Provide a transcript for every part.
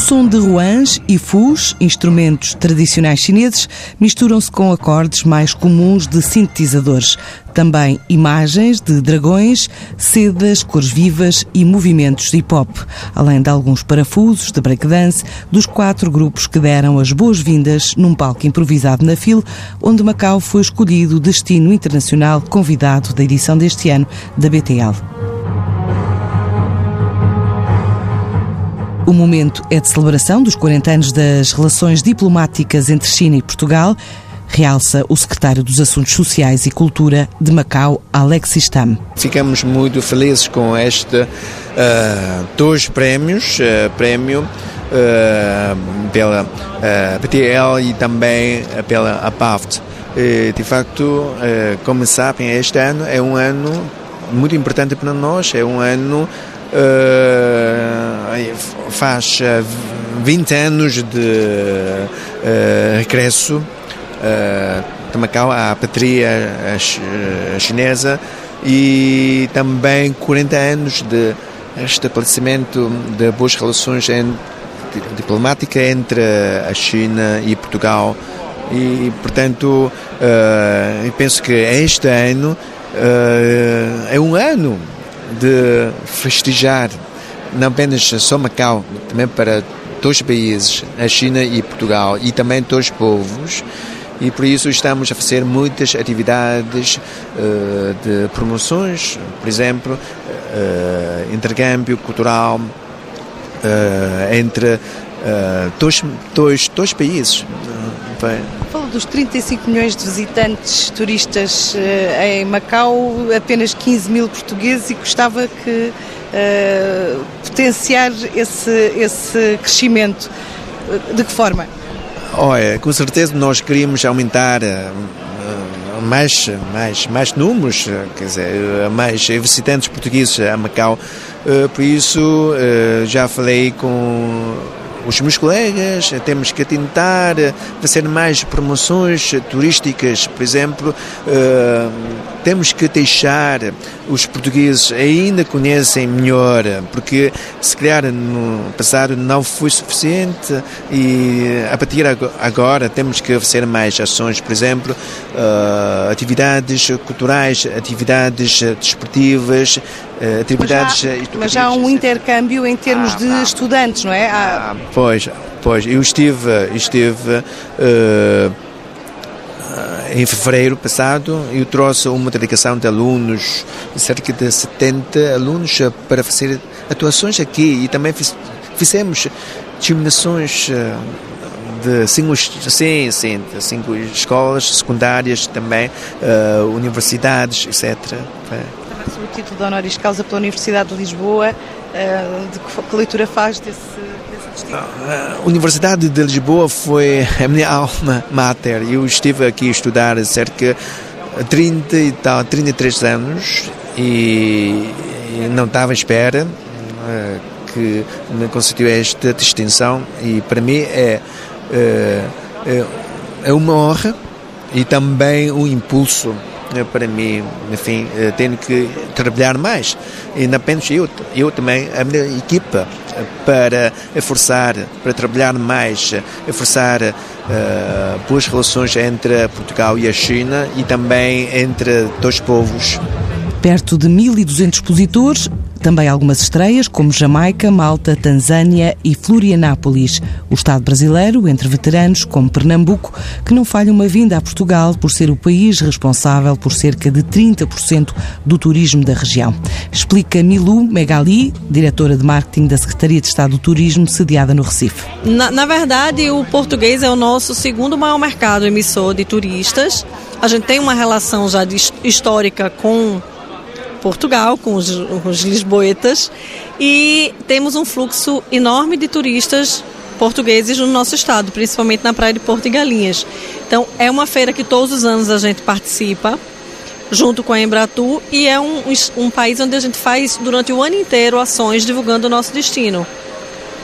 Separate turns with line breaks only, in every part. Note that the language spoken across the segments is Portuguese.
Som de ruans e fus, instrumentos tradicionais chineses, misturam-se com acordes mais comuns de sintetizadores. Também imagens de dragões, sedas, cores vivas e movimentos de hip-hop, além de alguns parafusos de breakdance dos quatro grupos que deram as boas-vindas num palco improvisado na FIL, onde Macau foi escolhido destino internacional convidado da edição deste ano da BTL. O momento é de celebração dos 40 anos das relações diplomáticas entre China e Portugal, realça o secretário dos Assuntos Sociais e Cultura de Macau, Alexis Tam.
Ficamos muito felizes com este uh, dois prémios, uh, prémio uh, pela PTL e também pela APAFT. de facto, como sabem, este ano é um ano muito importante para nós, é um ano Uh, faz 20 anos de uh, regresso de Macau à patria chinesa e também 40 anos de estabelecimento de boas relações diplomáticas entre a China e Portugal. E portanto penso que este ano é um ano de festejar não apenas só Macau, também para os países, a China e Portugal, e também os povos, e por isso estamos a fazer muitas atividades uh, de promoções, por exemplo, uh, intercâmbio cultural uh, entre dois, dois, dois países.
Fala dos 35 milhões de visitantes turistas em Macau, apenas 15 mil portugueses, e gostava que uh, potenciar esse, esse crescimento. De que forma?
Olha, com certeza nós queríamos aumentar mais, mais, mais números, quer dizer, mais visitantes portugueses a Macau. Por isso, já falei com os meus colegas, temos que tentar fazer mais promoções turísticas, por exemplo, uh, temos que deixar os portugueses ainda conhecem melhor, porque se calhar no passado não foi suficiente e a partir agora temos que fazer mais ações, por exemplo, uh, atividades culturais, atividades desportivas, uh, atividades
mas mas já há um intercâmbio em termos ah, de não. estudantes, não é?
Há... Ah, pois, pois, eu estive, estive uh, em fevereiro passado, eu trouxe uma delegação de alunos, cerca de 70 alunos, para fazer atuações aqui e também fiz, fizemos disseminações eh, de cinco, sim, sim, cinco escolas secundárias também, uh, universidades, etc.
O título de honoris causa pela Universidade de Lisboa, uh, de que, que leitura faz desse
a Universidade de Lisboa foi a minha alma mater. Eu estive aqui a estudar cerca de 30 e tal, 33 anos e não estava à espera eh, que me concedeu esta distinção e para mim é, é, é uma honra e também um impulso para mim, enfim, eh, tenho que trabalhar mais. E não apenas eu, eu também, a minha equipa, eh, para forçar, para trabalhar mais, forçar uh, boas relações entre Portugal e a China e também entre dois povos.
Perto de 1.200 expositores, também algumas estreias, como Jamaica, Malta, Tanzânia e Florianápolis. O Estado brasileiro, entre veteranos, como Pernambuco, que não falha uma vinda a Portugal por ser o país responsável por cerca de 30% do turismo da região. Explica Milu Megali, diretora de marketing da Secretaria de Estado do Turismo, sediada no Recife.
Na, na verdade, o português é o nosso segundo maior mercado emissor de turistas. A gente tem uma relação já de, histórica com Portugal, com os, os lisboetas, e temos um fluxo enorme de turistas portugueses no nosso estado, principalmente na praia de Porto e Galinhas. Então, é uma feira que todos os anos a gente participa, junto com a Embratur, e é um, um país onde a gente faz durante o ano inteiro ações divulgando o nosso destino.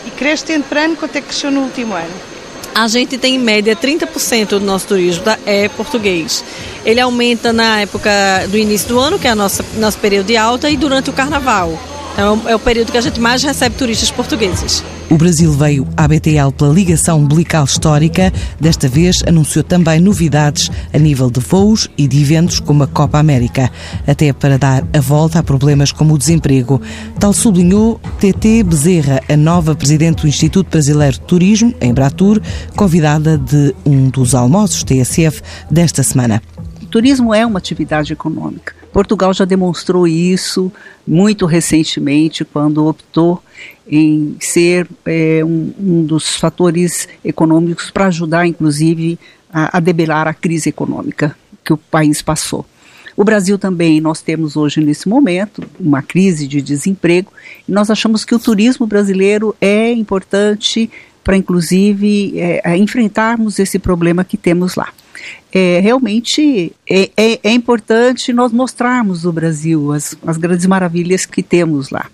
E cresce para ano, quanto é que cresceu no último ano?
A gente tem em média 30% do nosso turismo é português. Ele aumenta na época do início do ano, que é o nosso, nosso período de alta, e durante o carnaval. Então, é o período que a gente mais recebe turistas portugueses.
O Brasil veio à BTL pela ligação umbilical histórica. Desta vez anunciou também novidades a nível de voos e de eventos como a Copa América, até para dar a volta a problemas como o desemprego. Tal sublinhou TT Bezerra, a nova presidente do Instituto Brasileiro de Turismo, em Bratur, convidada de um dos almoços TSF desta semana.
O turismo é uma atividade econômica. Portugal já demonstrou isso muito recentemente, quando optou em ser é, um, um, dos fatores econômicos para ajudar, inclusive, a, a debelar a crise econômica que o país passou. O Brasil também, nós temos hoje, nesse momento, uma crise de desemprego, e nós achamos que o turismo brasileiro é importante para, inclusive, é, enfrentarmos esse problema que temos lá é, realmente é, é, é, importante nós mostrarmos o Brasil, as, as grandes maravilhas que temos lá.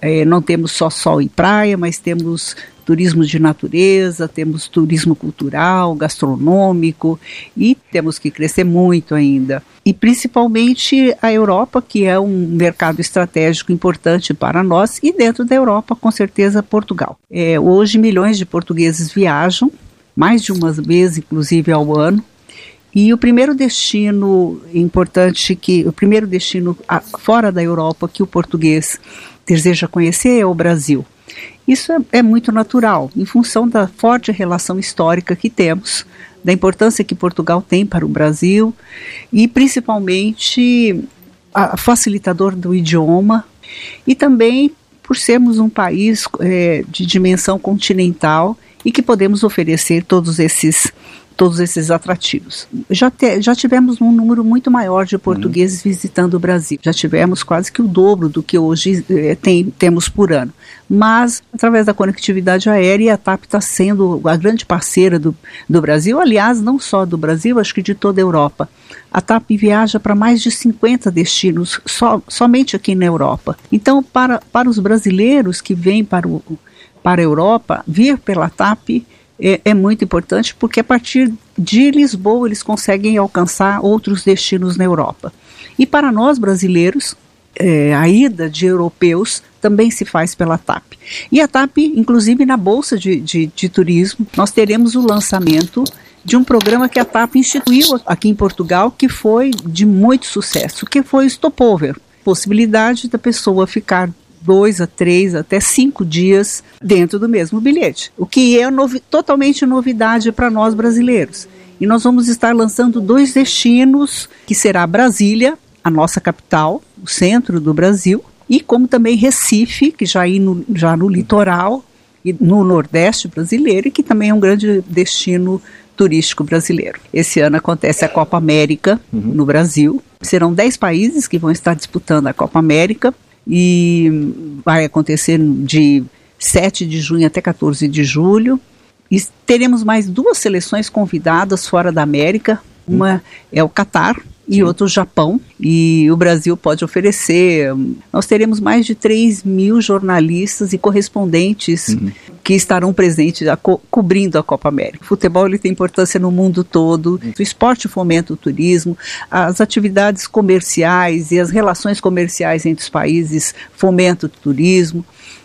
É, não temos só sol e praia, mas temos turismo de natureza, temos turismo cultural, gastronômico e temos que crescer muito ainda. E principalmente a Europa, que é um mercado estratégico importante para nós, e dentro da Europa, com certeza, Portugal. É, hoje, milhões de portugueses viajam, mais de uma vez, inclusive, ao ano, e o primeiro destino importante que o primeiro destino fora da Europa que o português deseja conhecer é o Brasil. Isso é, é muito natural, em função da forte relação histórica que temos, da importância que Portugal tem para o Brasil e principalmente a facilitador do idioma e também por sermos um país é, de dimensão continental e que podemos oferecer todos esses todos esses atrativos. Já, te, já tivemos um número muito maior de portugueses uhum. visitando o Brasil. Já tivemos quase que o dobro do que hoje eh, tem, temos por ano. Mas, através da conectividade aérea, a TAP está sendo a grande parceira do, do Brasil, aliás, não só do Brasil, acho que de toda a Europa. A TAP viaja para mais de 50 destinos so, somente aqui na Europa. Então, para, para os brasileiros que vêm para, o, para a Europa, vir pela TAP é, é muito importante porque a partir de Lisboa eles conseguem alcançar outros destinos na Europa. E para nós brasileiros, é, a ida de europeus também se faz pela TAP. E a TAP, inclusive na Bolsa de, de, de, Turismo, nós teremos o lançamento de um programa que a TAP instituiu aqui em Portugal, que foi de muito sucesso, que foi o Stopover. Possibilidade da pessoa ficar dois a três, até cinco dias dentro do mesmo bilhete, o que é novi totalmente novidade para nós brasileiros. E nós vamos estar lançando dois destinos, que será Brasília, a nossa capital, o centro do Brasil, e como também Recife, que já, no, já no litoral e no Nordeste brasileiro, e que também é um grande destino turístico brasileiro. Esse ano acontece a Copa América uhum. no Brasil. Serão 10 países que vão estar disputando a Copa América e vai acontecer de 7 de junho até 14 de julho. E teremos mais duas seleções convidadas fora da América. Uma é o Catar, e Sim. outro Japão. E o Brasil pode oferecer. Nós teremos mais de 3 mil jornalistas e correspondentes uhum. Que estarão presentes a co cobrindo a Copa América. O futebol ele tem importância no mundo todo. O esporte fomenta o turismo, as atividades comerciais e as relações comerciais entre os países fomentam o turismo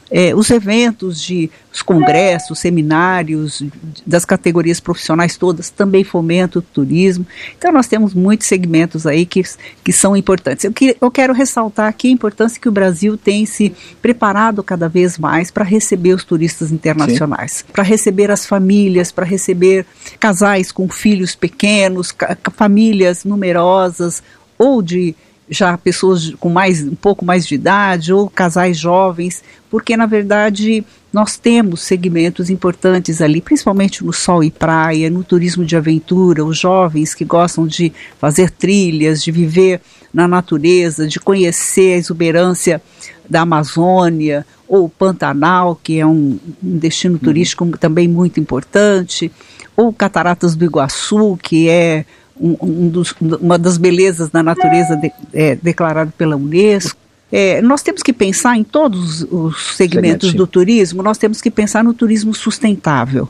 é, os eventos de os congressos, seminários das categorias profissionais todas também fomentam o turismo. Então nós temos muitos segmentos aí que, que são importantes. Eu, que, eu quero ressaltar aqui a importância que o Brasil tem se preparado cada vez mais para receber os turistas internacionais, para receber as famílias, para receber casais com filhos pequenos, famílias numerosas ou de já pessoas com mais um pouco mais de idade ou casais jovens, porque na verdade nós temos segmentos importantes ali, principalmente no sol e praia, no turismo de aventura, os jovens que gostam de fazer trilhas, de viver na natureza, de conhecer a exuberância da Amazônia, ou Pantanal, que é um, um destino uhum. turístico também muito importante, ou Cataratas do Iguaçu, que é um, um dos, uma das belezas da natureza de, é, declarado pela Unesco. É, nós temos que pensar em todos os segmentos do turismo, nós temos que pensar no turismo sustentável.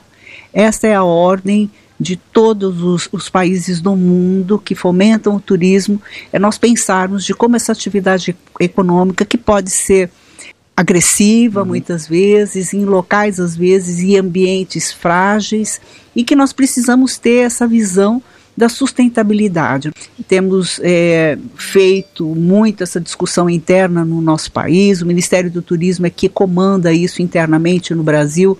Esta é a ordem de todos os, os, países do mundo que fomentam o turismo, é nós pensarmos de como essa atividade econômica, que pode ser agressiva uhum. muitas vezes, em locais às vezes, e ambientes frágeis, e que nós precisamos ter essa visão da sustentabilidade. Temos é, feito muito essa discussão interna no nosso país, o Ministério do Turismo é que comanda isso internamente no Brasil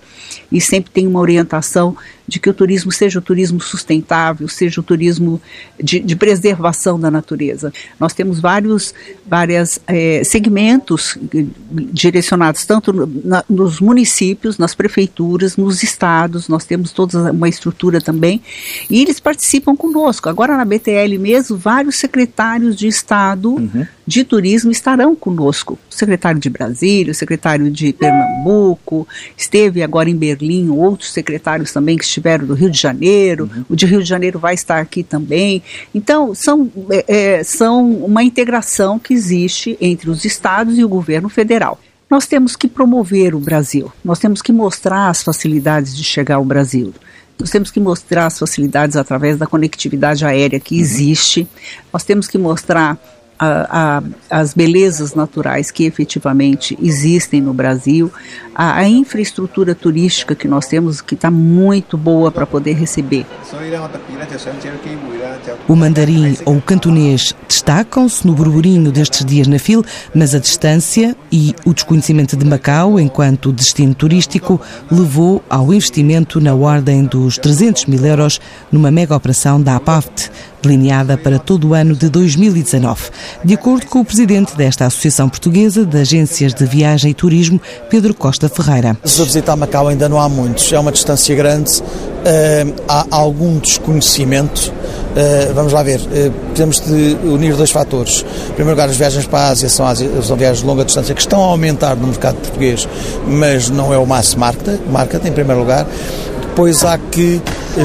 e sempre tem uma orientação de que o turismo seja o turismo sustentável, seja o turismo de, de preservação da natureza. Nós temos vários várias, é, segmentos direcionados tanto na, nos municípios, nas prefeituras, nos estados, nós temos toda uma estrutura também, e eles participam conosco. Agora na BTL mesmo, vários secretários de Estado uhum. de turismo estarão conosco. O secretário de Brasília, o secretário de Pernambuco, esteve agora em Berlim, outros secretários também que estiveram do Rio de Janeiro, uhum. o de Rio de Janeiro vai estar aqui também. Então, são, é, é, são uma integração que existe entre os estados e o governo federal. Nós temos que promover o Brasil, nós temos que mostrar as facilidades de chegar ao Brasil. Nós temos que mostrar as facilidades através da conectividade aérea que uhum. existe. Nós temos que mostrar a, a, as belezas naturais que efetivamente existem no Brasil, a, a infraestrutura turística que nós temos, que está muito boa para poder receber.
O mandarim ou o cantonês destacam-se no burburinho destes dias na FIL, mas a distância e o desconhecimento de Macau enquanto destino turístico levou ao investimento na ordem dos 300 mil euros numa mega operação da APAFT, delineada para todo o ano de 2019. De acordo com o presidente desta Associação Portuguesa de Agências de Viagem e Turismo, Pedro Costa Ferreira.
Se visitar Macau ainda não há muitos, é uma distância grande, uh, há algum desconhecimento. Uh, vamos lá ver, uh, temos de unir dois fatores. Em primeiro lugar, as viagens para a Ásia são, são viagens de longa distância que estão a aumentar no mercado português, mas não é o mass market, market em primeiro lugar depois há que,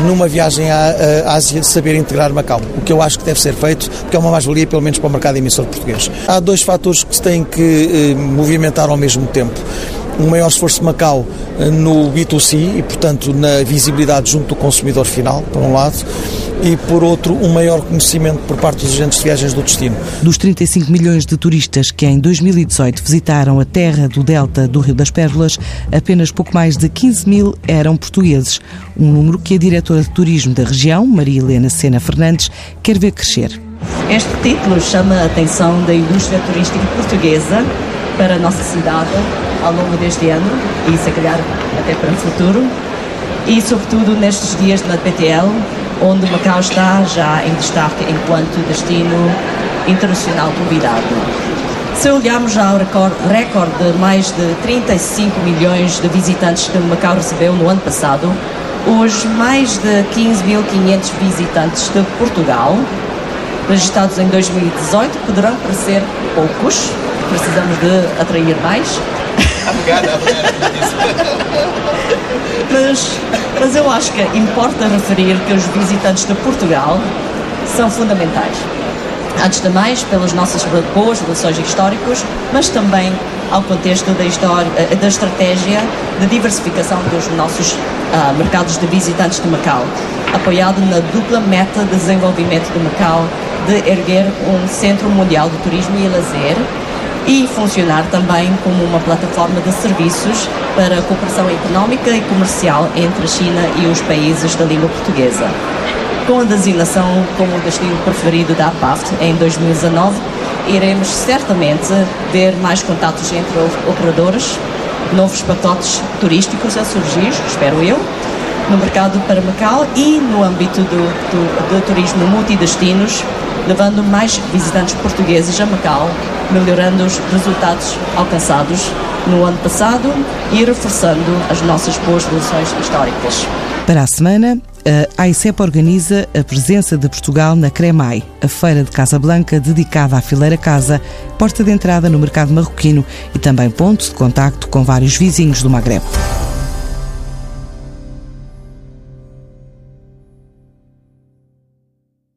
numa viagem à, à Ásia, saber integrar Macau, o que eu acho que deve ser feito, porque é uma mais-valia, pelo menos para o mercado emissor português. Há dois fatores que se têm que eh, movimentar ao mesmo tempo um maior esforço de Macau eh, no B2C e, portanto, na visibilidade junto do consumidor final, por um lado, e, por outro, um maior conhecimento por parte dos agentes de viagens do destino.
Dos 35 milhões de turistas que em 2018 visitaram a terra do delta do Rio das Pérolas, apenas pouco mais de 15 mil eram portugueses, um número que a diretora de turismo da região, Maria Helena Sena Fernandes, quer ver crescer.
Este título chama a atenção da indústria turística portuguesa para a nossa cidade ao longo deste ano e, se calhar, até para o futuro. E, sobretudo, nestes dias na PTL, onde Macau está já em destaque enquanto destino internacional convidado. Se olharmos ao recorde de mais de 35 milhões de visitantes que Macau recebeu no ano passado, os mais de 15.500 visitantes de Portugal, registrados em 2018, poderão parecer poucos, precisamos de atrair mais, mas, mas eu acho que importa referir que os visitantes de Portugal são fundamentais. Antes de mais, pelas nossas boas relações históricas, mas também ao contexto da, história, eh, da estratégia de diversificação dos nossos uh, mercados de visitantes de Macau, apoiado na dupla meta de desenvolvimento de Macau de erguer um centro mundial de turismo e lazer e funcionar também como uma plataforma de serviços para a cooperação económica e comercial entre a China e os países da língua portuguesa. Com a designação como destino preferido da APAFT em 2019, iremos certamente ver mais contatos entre operadores, novos pacotes turísticos a surgir, espero eu, no mercado para Macau e no âmbito do, do, do turismo multidestinos, levando mais visitantes portugueses a Macau melhorando os resultados alcançados no ano passado e reforçando as nossas boas relações históricas.
Para a semana, a AICEP organiza a presença de Portugal na CREMAI, a feira de Casablanca dedicada à fileira casa, porta de entrada no mercado marroquino e também ponto de contacto com vários vizinhos do Magreb.